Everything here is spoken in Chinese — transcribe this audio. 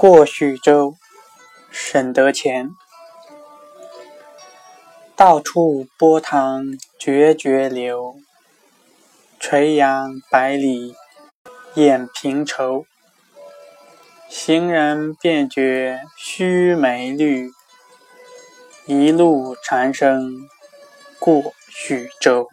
过徐州，沈德潜。到处波塘决绝流，垂杨百里眼平愁。行人便觉须眉绿，一路长声过徐州。